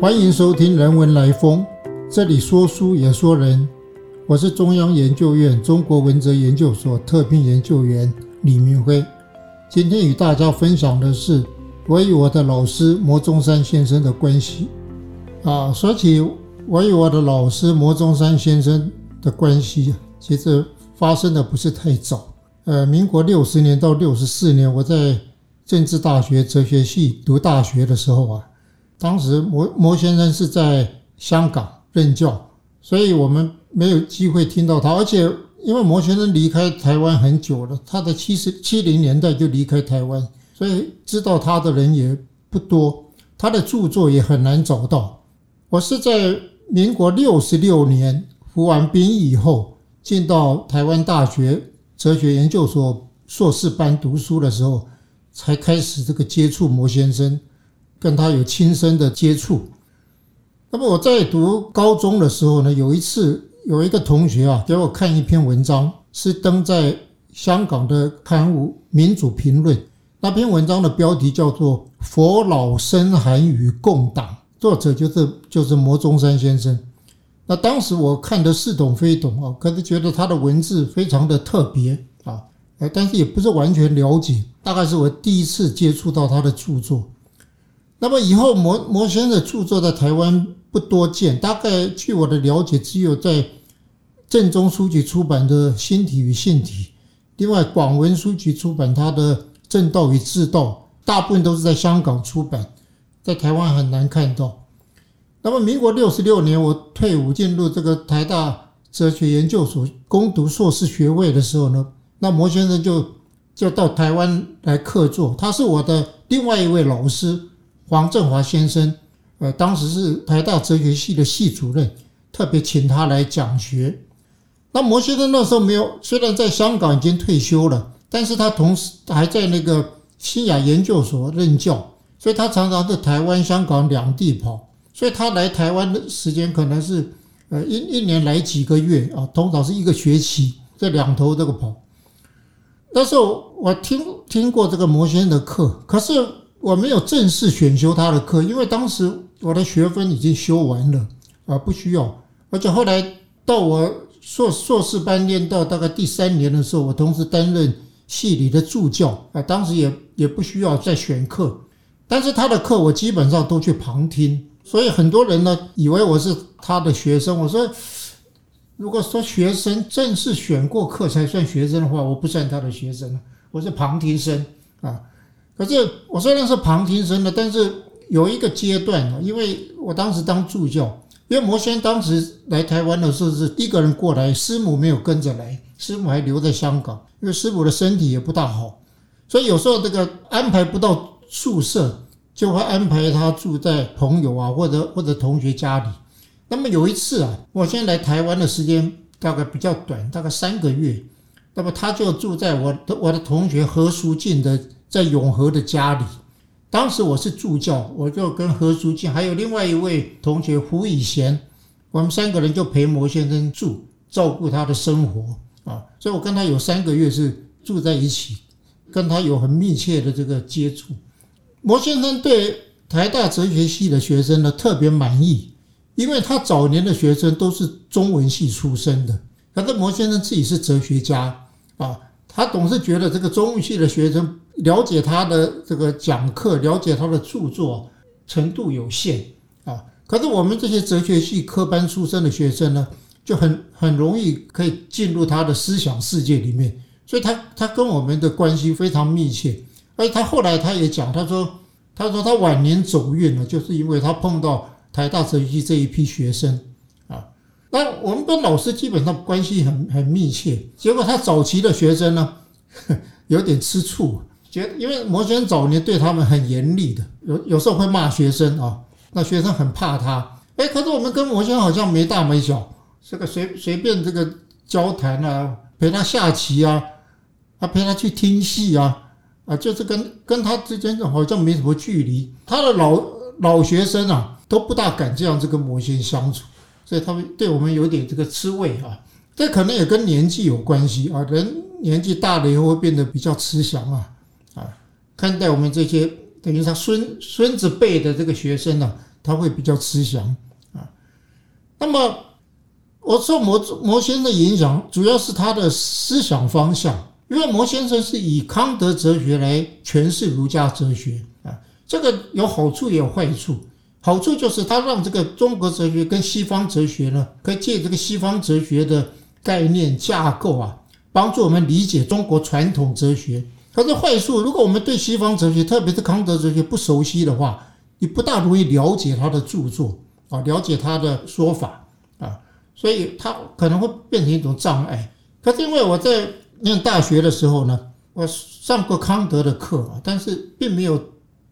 欢迎收听《人文来风》，这里说书也说人。我是中央研究院中国文哲研究所特聘研究员李明辉。今天与大家分享的是我与我的老师摩中山先生的关系。啊，说起我与我的老师摩中山先生的关系，其实发生的不是太早。呃，民国六十年到六十四年，我在政治大学哲学系读大学的时候啊。当时摩摩先生是在香港任教，所以我们没有机会听到他。而且因为摩先生离开台湾很久了，他在七十七零年代就离开台湾，所以知道他的人也不多，他的著作也很难找到。我是在民国六十六年服完兵役以后，进到台湾大学哲学研究所硕士班读书的时候，才开始这个接触摩先生。跟他有亲身的接触。那么我在读高中的时候呢，有一次有一个同学啊给我看一篇文章，是登在香港的刊物《民主评论》。那篇文章的标题叫做《佛老深寒与共党》，作者就是就是摩中山先生。那当时我看的似懂非懂啊，可是觉得他的文字非常的特别啊，但是也不是完全了解。大概是我第一次接触到他的著作。那么以后，摩摩先生的著作在台湾不多见，大概据我的了解，只有在正宗书局出版的《心体与性体》，另外广文书局出版他的《正道与智道》，大部分都是在香港出版，在台湾很难看到。那么民国六十六年，我退伍进入这个台大哲学研究所攻读硕士学位的时候呢，那摩先生就就到台湾来客座，他是我的另外一位老师。黄振华先生，呃，当时是台大哲学系的系主任，特别请他来讲学。那摩先生那时候没有，虽然在香港已经退休了，但是他同时还在那个新雅研究所任教，所以他常常在台湾、香港两地跑。所以他来台湾的时间可能是，呃，一一年来几个月啊，通常是一个学期，这两头这个跑。那时候我听听过这个摩先生的课，可是。我没有正式选修他的课，因为当时我的学分已经修完了，啊，不需要。而且后来到我硕硕士班念到大概第三年的时候，我同时担任系里的助教，啊，当时也也不需要再选课。但是他的课我基本上都去旁听，所以很多人呢以为我是他的学生。我说，如果说学生正式选过课才算学生的话，我不算他的学生我是旁听生啊。可是我虽然是旁听生的，但是有一个阶段啊，因为我当时当助教，因为摩仙当时来台湾的时候是一个人过来，师母没有跟着来，师母还留在香港，因为师母的身体也不大好，所以有时候这个安排不到宿舍，就会安排他住在朋友啊或者或者同学家里。那么有一次啊，我先来台湾的时间大概比较短，大概三个月，那么他就住在我的我的同学何淑静的。在永和的家里，当时我是助教，我就跟何书记还有另外一位同学胡以贤，我们三个人就陪摩先生住，照顾他的生活啊，所以我跟他有三个月是住在一起，跟他有很密切的这个接触。摩先生对台大哲学系的学生呢特别满意，因为他早年的学生都是中文系出身的，可是摩先生自己是哲学家啊，他总是觉得这个中文系的学生。了解他的这个讲课，了解他的著作程度有限啊。可是我们这些哲学系科班出身的学生呢，就很很容易可以进入他的思想世界里面。所以他他跟我们的关系非常密切。而他后来他也讲，他说他说他晚年走运了，就是因为他碰到台大哲学系这一批学生啊。那我们跟老师基本上关系很很密切。结果他早期的学生呢，有点吃醋。觉因为摩仙早年对他们很严厉的，有有时候会骂学生啊，那学生很怕他。哎，可是我们跟摩仙好像没大没小，这个随随便这个交谈啊，陪他下棋啊，啊陪他去听戏啊，啊就是跟跟他之间好像没什么距离。他的老老学生啊都不大敢这样子跟摩仙相处，所以他们对我们有点这个吃味啊。这可能也跟年纪有关系啊，人年纪大了以后会变得比较慈祥啊。看待我们这些等于他孙孙子辈的这个学生呢，他会比较慈祥啊。那么我受摩摩先生的影响，主要是他的思想方向，因为摩先生是以康德哲学来诠释儒家哲学啊，这个有好处也有坏处。好处就是他让这个中国哲学跟西方哲学呢，可以借这个西方哲学的概念架构啊，帮助我们理解中国传统哲学。可是坏处，如果我们对西方哲学，特别是康德哲学不熟悉的话，你不大容易了解他的著作啊，了解他的说法啊，所以他可能会变成一种障碍。可是因为我在念大学的时候呢，我上过康德的课，但是并没有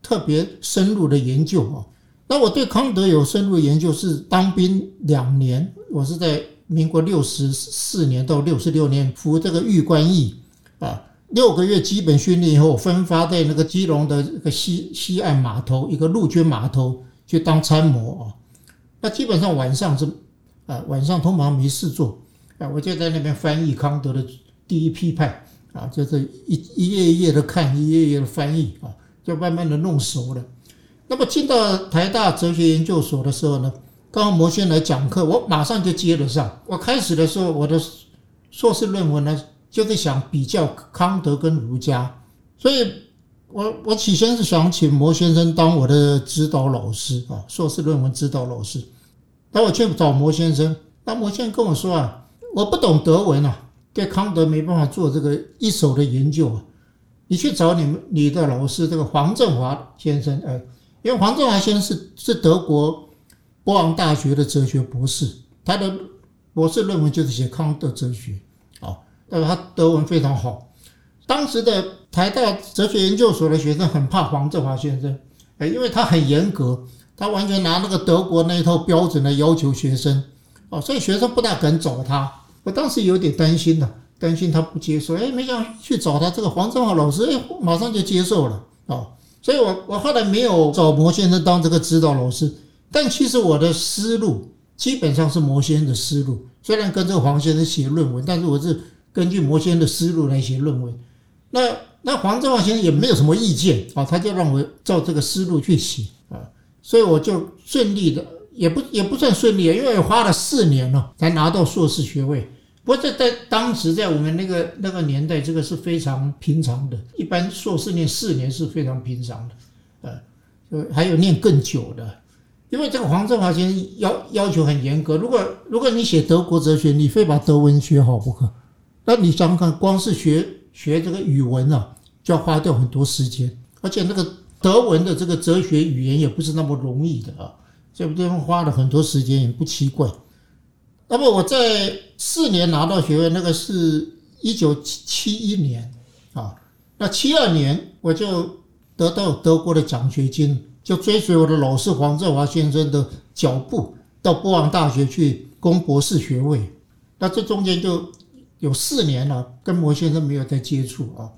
特别深入的研究啊。那我对康德有深入研究，是当兵两年，我是在民国六十四年到六十六年服这个玉官役，啊，六个月基本训练以后，分发在那个基隆的一个西西岸码头，一个陆军码头去当参谋啊。那基本上晚上是，啊，晚上通常没事做，啊，我就在那边翻译康德的第一批判，啊，就是一一页一页的看，一页一页的翻译啊，就慢慢的弄熟了。那么进到台大哲学研究所的时候呢，刚好摩先来讲课，我马上就接了上。我开始的时候，我的硕士论文呢，就是想比较康德跟儒家，所以我我起先是想请摩先生当我的指导老师啊，硕士论文指导老师。那我去找摩先生，那摩先生跟我说啊，我不懂德文啊，对康德没办法做这个一手的研究啊，你去找你们你的老师这个黄振华先生，哎。因为黄振华先生是是德国波昂大学的哲学博士，他的博士论文就是写康德哲学，但是他德文非常好。当时的台大哲学研究所的学生很怕黄振华先生，哎，因为他很严格，他完全拿那个德国那一套标准来要求学生，哦，所以学生不大敢找他。我当时有点担心的，担心他不接受，哎，没想去找他这个黄振华老师，哎，马上就接受了，哦。所以，我我后来没有找摩先生当这个指导老师，但其实我的思路基本上是摩先生的思路。虽然跟这个黄先生写论文，但是我是根据摩先的思路来写论文。那那黄振华先生也没有什么意见啊，他就让我照这个思路去写啊，所以我就顺利的，也不也不算顺利，因为花了四年了才拿到硕士学位。不过在在当时，在我们那个那个年代，这个是非常平常的。一般硕士念四年是非常平常的，呃，还有念更久的。因为这个黄振华先生要要求很严格，如果如果你写德国哲学，你非把德文学好不可。那你想想看，光是学学这个语文啊，就要花掉很多时间，而且那个德文的这个哲学语言也不是那么容易的啊，这不地方花了很多时间，也不奇怪。那么我在四年拿到学位，那个是一九七七一年啊。那七二年我就得到德国的奖学金，就追随我的老师黄振华先生的脚步，到波昂大学去攻博士学位。那这中间就有四年了，跟摩先生没有再接触啊。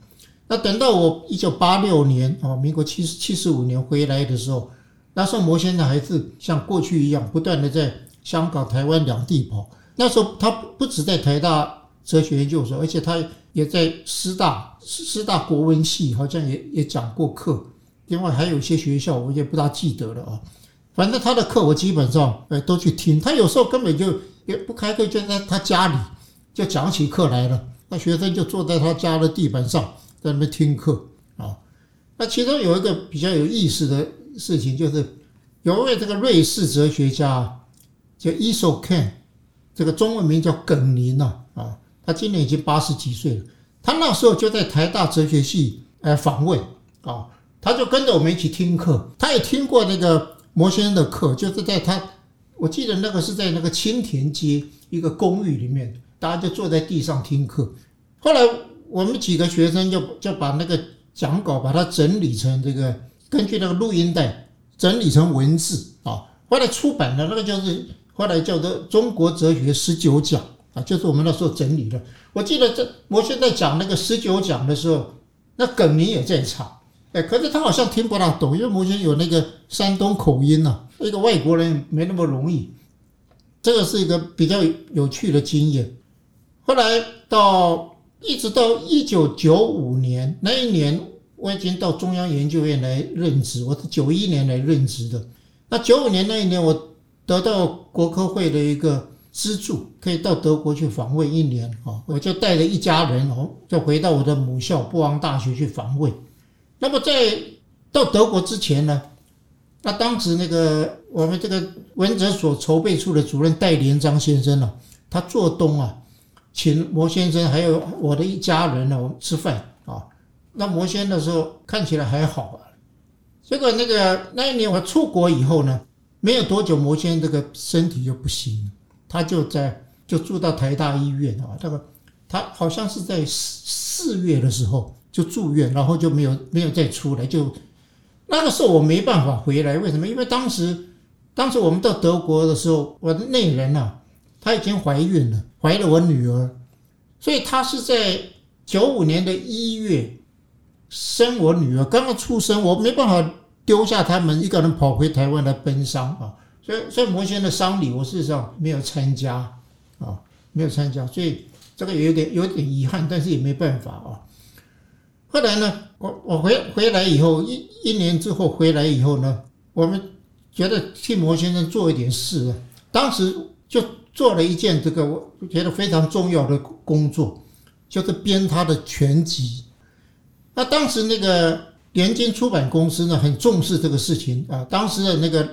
那等到我一九八六年啊，民国七十七十五年回来的时候，那时候摩先生还是像过去一样，不断的在。香港、台湾两地跑，那时候他不止在台大哲学研究所，而且他也在师大师大国文系，好像也也讲过课。另外还有一些学校，我也不大记得了啊。反正他的课我基本上呃都去听，他有时候根本就也不开课，就在他家里就讲起课来了。那学生就坐在他家的地板上在那边听课啊。那其中有一个比较有意思的事情，就是有位这个瑞士哲学家。叫伊索 Ken，这个中文名叫耿宁呐啊，他今年已经八十几岁了。他那时候就在台大哲学系来访问啊，他就跟着我们一起听课。他也听过那个摩先生的课，就是在他，我记得那个是在那个青田街一个公寓里面，大家就坐在地上听课。后来我们几个学生就就把那个讲稿把它整理成这个，根据那个录音带整理成文字啊，后来出版的那个就是。后来叫做《中国哲学十九讲》啊，就是我们那时候整理的。我记得这我现在讲那个十九讲的时候，那耿明也在场，哎，可是他好像听不大懂，因为摩先有那个山东口音呐，一个外国人没那么容易。这个是一个比较有趣的经验。后来到一直到一九九五年那一年，我已经到中央研究院来任职，我是九一年来任职的。那九五年那一年，我得到国科会的一个资助，可以到德国去访问一年啊，我就带着一家人哦，就回到我的母校布昂大学去访问。那么在到德国之前呢，那当时那个我们这个文哲所筹备处的主任戴连章先生呢，他做东啊，请魔先生还有我的一家人呢，我们吃饭啊。那魔先的时候看起来还好啊。结果那个那一年我出国以后呢，没有多久，魔先这个身体就不行了，他就在就住到台大医院啊。这个他好像是在四四月的时候就住院，然后就没有没有再出来。就那个时候我没办法回来，为什么？因为当时当时我们到德国的时候，我的内人呐，她已经怀孕了，怀了我女儿，所以她是在九五年的一月生我女儿，刚刚出生，我没办法。丢下他们一个人跑回台湾来奔丧啊，所以所以摩先的丧礼我事实上没有参加啊，没有参加，所以这个有点有点遗憾，但是也没办法啊。后来呢，我我回回来以后一一年之后回来以后呢，我们觉得替摩先生做一点事啊，当时就做了一件这个我觉得非常重要的工作，就是编他的全集。那当时那个。联经出版公司呢很重视这个事情啊，当时的那个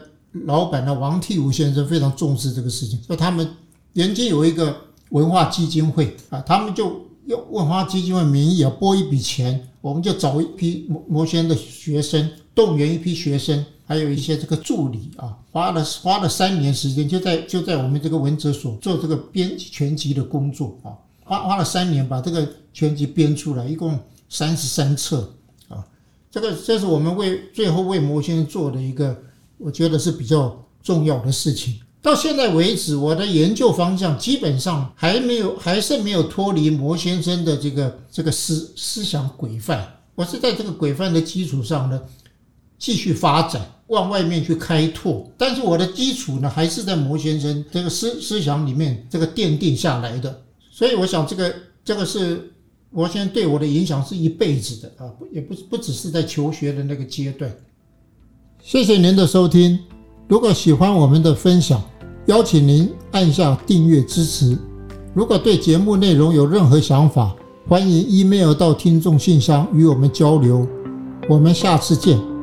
老板呢王替武先生非常重视这个事情，说他们联经有一个文化基金会啊，他们就用文化基金会名义啊拨一笔钱，我们就找一批摩摩仙的学生，动员一批学生，还有一些这个助理啊，花了花了三年时间，就在就在我们这个文哲所做这个编辑全集的工作啊，花花了三年把这个全集编出来，一共三十三册啊。这个这是我们为最后为魔先生做的一个，我觉得是比较重要的事情。到现在为止，我的研究方向基本上还没有，还是没有脱离魔先生的这个这个思思想规范。我是在这个规范的基础上呢，继续发展，往外面去开拓。但是我的基础呢，还是在魔先生这个思思想里面这个奠定下来的。所以我想，这个这个是。我现在对我的影响是一辈子的啊，也不不只是在求学的那个阶段。谢谢您的收听，如果喜欢我们的分享，邀请您按下订阅支持。如果对节目内容有任何想法，欢迎 email 到听众信箱与我们交流。我们下次见。